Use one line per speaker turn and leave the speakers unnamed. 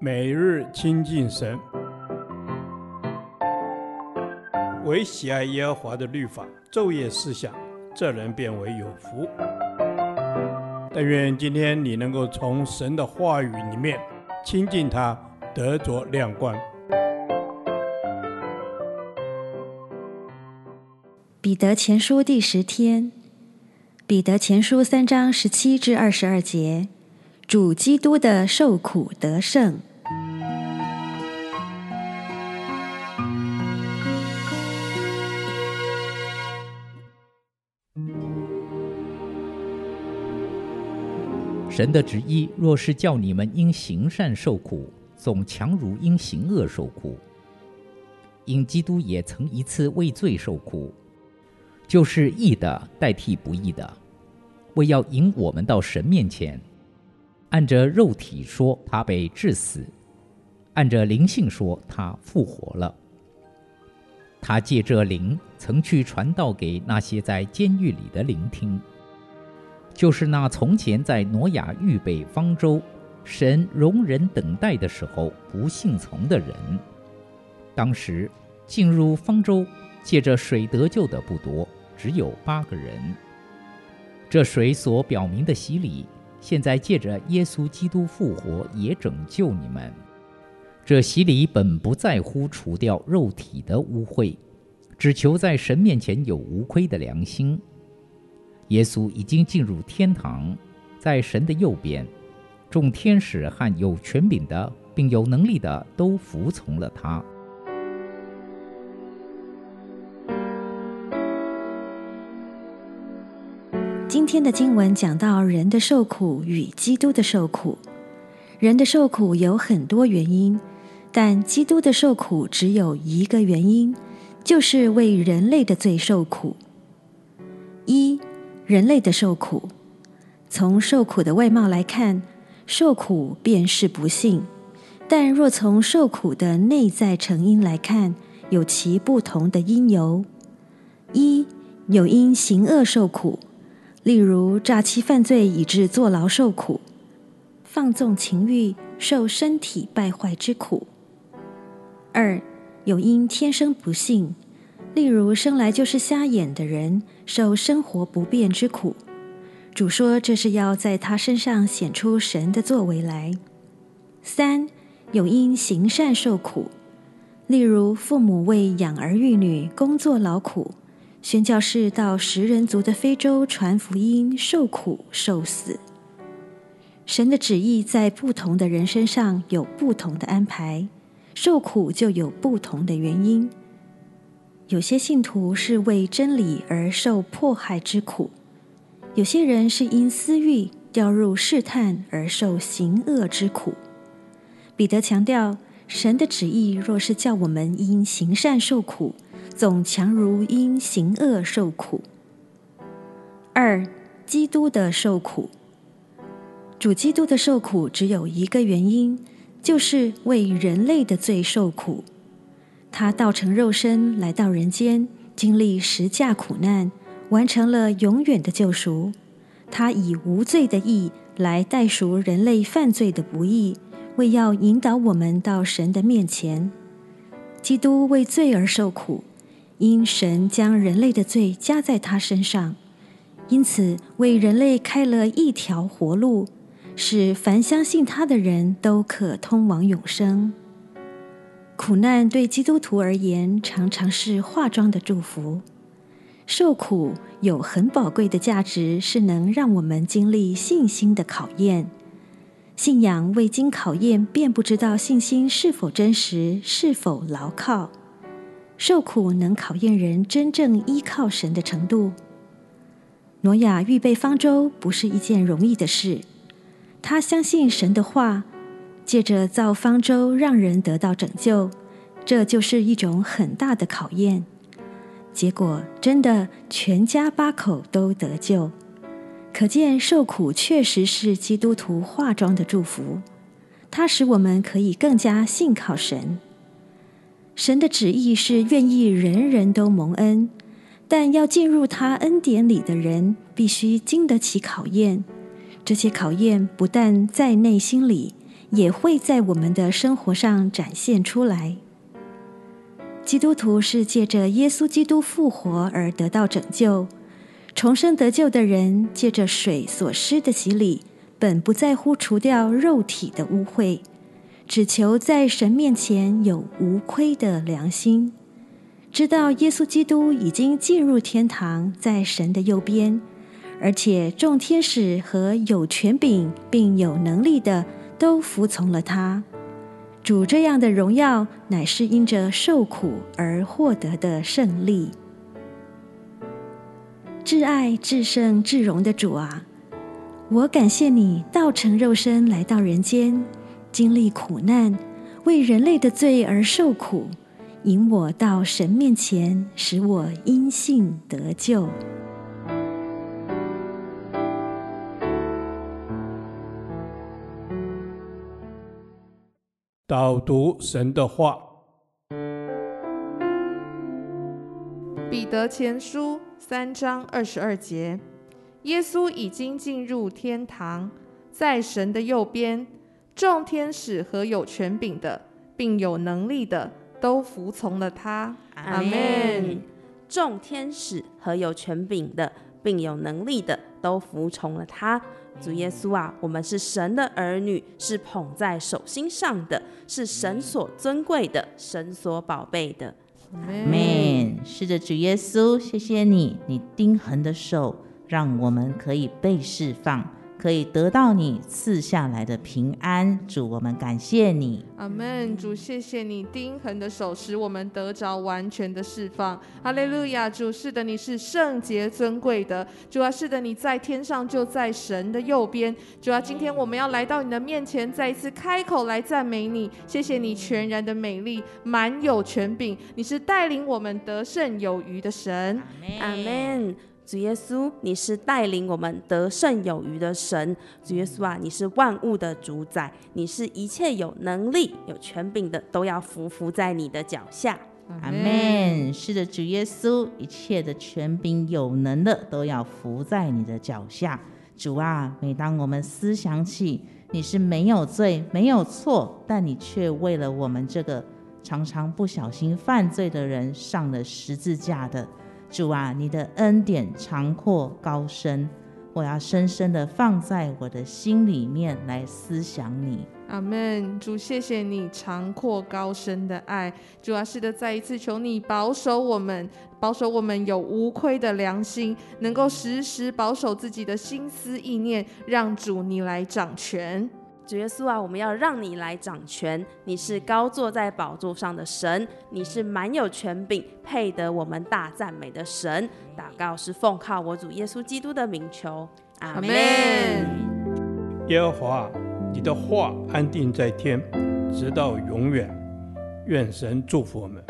每日亲近神，唯喜爱耶和华的律法，昼夜思想，这人便为有福。但愿今天你能够从神的话语里面亲近他，得着亮光。
彼得前书第十天，彼得前书三章十七至二十二节，主基督的受苦得胜。
神的旨意若是叫你们因行善受苦，总强如因行恶受苦。因基督也曾一次为罪受苦，就是义的代替不义的，为要引我们到神面前。按着肉体说，他被治死；按着灵性说，他复活了。他借着灵曾去传道给那些在监狱里的聆听。就是那从前在挪亚预备方舟，神容忍等待的时候不信从的人。当时进入方舟借着水得救的不多，只有八个人。这水所表明的洗礼，现在借着耶稣基督复活也拯救你们。这洗礼本不在乎除掉肉体的污秽，只求在神面前有无亏的良心。耶稣已经进入天堂，在神的右边，众天使和有权柄的，并有能力的都服从了他。
今天的经文讲到人的受苦与基督的受苦。人的受苦有很多原因，但基督的受苦只有一个原因，就是为人类的罪受苦。一人类的受苦，从受苦的外貌来看，受苦便是不幸；但若从受苦的内在成因来看，有其不同的因由。一有因行恶受苦，例如诈欺犯罪以致坐牢受苦；放纵情欲受身体败坏之苦。二有因天生不幸。例如，生来就是瞎眼的人受生活不便之苦，主说这是要在他身上显出神的作为来。三有因行善受苦，例如父母为养儿育女工作劳苦，宣教士到食人族的非洲传福音受苦受死。神的旨意在不同的人身上有不同的安排，受苦就有不同的原因。有些信徒是为真理而受迫害之苦，有些人是因私欲掉入试探而受行恶之苦。彼得强调，神的旨意若是叫我们因行善受苦，总强如因行恶受苦。二、基督的受苦，主基督的受苦只有一个原因，就是为人类的罪受苦。他道成肉身来到人间，经历十架苦难，完成了永远的救赎。他以无罪的义来代赎人类犯罪的不义，为要引导我们到神的面前。基督为罪而受苦，因神将人类的罪加在他身上，因此为人类开了一条活路，使凡相信他的人都可通往永生。苦难对基督徒而言，常常是化妆的祝福。受苦有很宝贵的价值，是能让我们经历信心的考验。信仰未经考验，便不知道信心是否真实，是否牢靠。受苦能考验人真正依靠神的程度。挪亚预备方舟不是一件容易的事，他相信神的话。借着造方舟让人得到拯救，这就是一种很大的考验。结果真的全家八口都得救，可见受苦确实是基督徒化妆的祝福，它使我们可以更加信靠神。神的旨意是愿意人人都蒙恩，但要进入他恩典里的人必须经得起考验。这些考验不但在内心里。也会在我们的生活上展现出来。基督徒是借着耶稣基督复活而得到拯救，重生得救的人借着水所施的洗礼，本不在乎除掉肉体的污秽，只求在神面前有无亏的良心，知道耶稣基督已经进入天堂，在神的右边，而且众天使和有权柄并有能力的都服从了他。主这样的荣耀，乃是因着受苦而获得的胜利。至爱、至圣、至荣的主啊，我感谢你道成肉身来到人间，经历苦难，为人类的罪而受苦，引我到神面前，使我因信得救。
导读神的话，
彼得前书三章二十二节：耶稣已经进入天堂，在神的右边，众天使和有权柄的，并有能力的，都服从了他。阿门。
众天使和有权柄的，并有能力的，都服从了他。主耶稣啊，我们是神的儿女，是捧在手心上的，是神所尊贵的，神所宝贝的。
阿门。是的，主耶稣，谢谢你，你钉痕的手，让我们可以被释放。可以得到你赐下来的平安，主，我们感谢你。
阿门。主，谢谢你钉痕的手，使我们得着完全的释放。哈利路亚，主，是的，你是圣洁尊贵的。主啊，是的，你在天上就在神的右边。主啊，今天我们要来到你的面前，再一次开口来赞美你。谢谢你全然的美丽，满有权柄。你是带领我们得胜有余的神。
阿门。主耶稣，你是带领我们得胜有余的神。主耶稣啊，你是万物的主宰，你是一切有能力、有权柄的，都要服服在你的脚下。
阿门。是的，主耶稣，一切的权柄、有能的，都要服在你的脚下。主啊，每当我们思想起你是没有罪、没有错，但你却为了我们这个常常不小心犯罪的人上了十字架的。主啊，你的恩典长阔高深，我要深深的放在我的心里面来思想你。
阿门。主，谢谢你长阔高深的爱。主啊，是的，再一次求你保守我们，保守我们有无亏的良心，能够时时保守自己的心思意念，让主你来掌权。
主耶稣啊，我们要让你来掌权。你是高坐在宝座上的神，你是满有权柄、配得我们大赞美的神。祷告是奉靠我主耶稣基督的名求，阿门。
耶和华，你的话安定在天，直到永远。愿神祝福我们。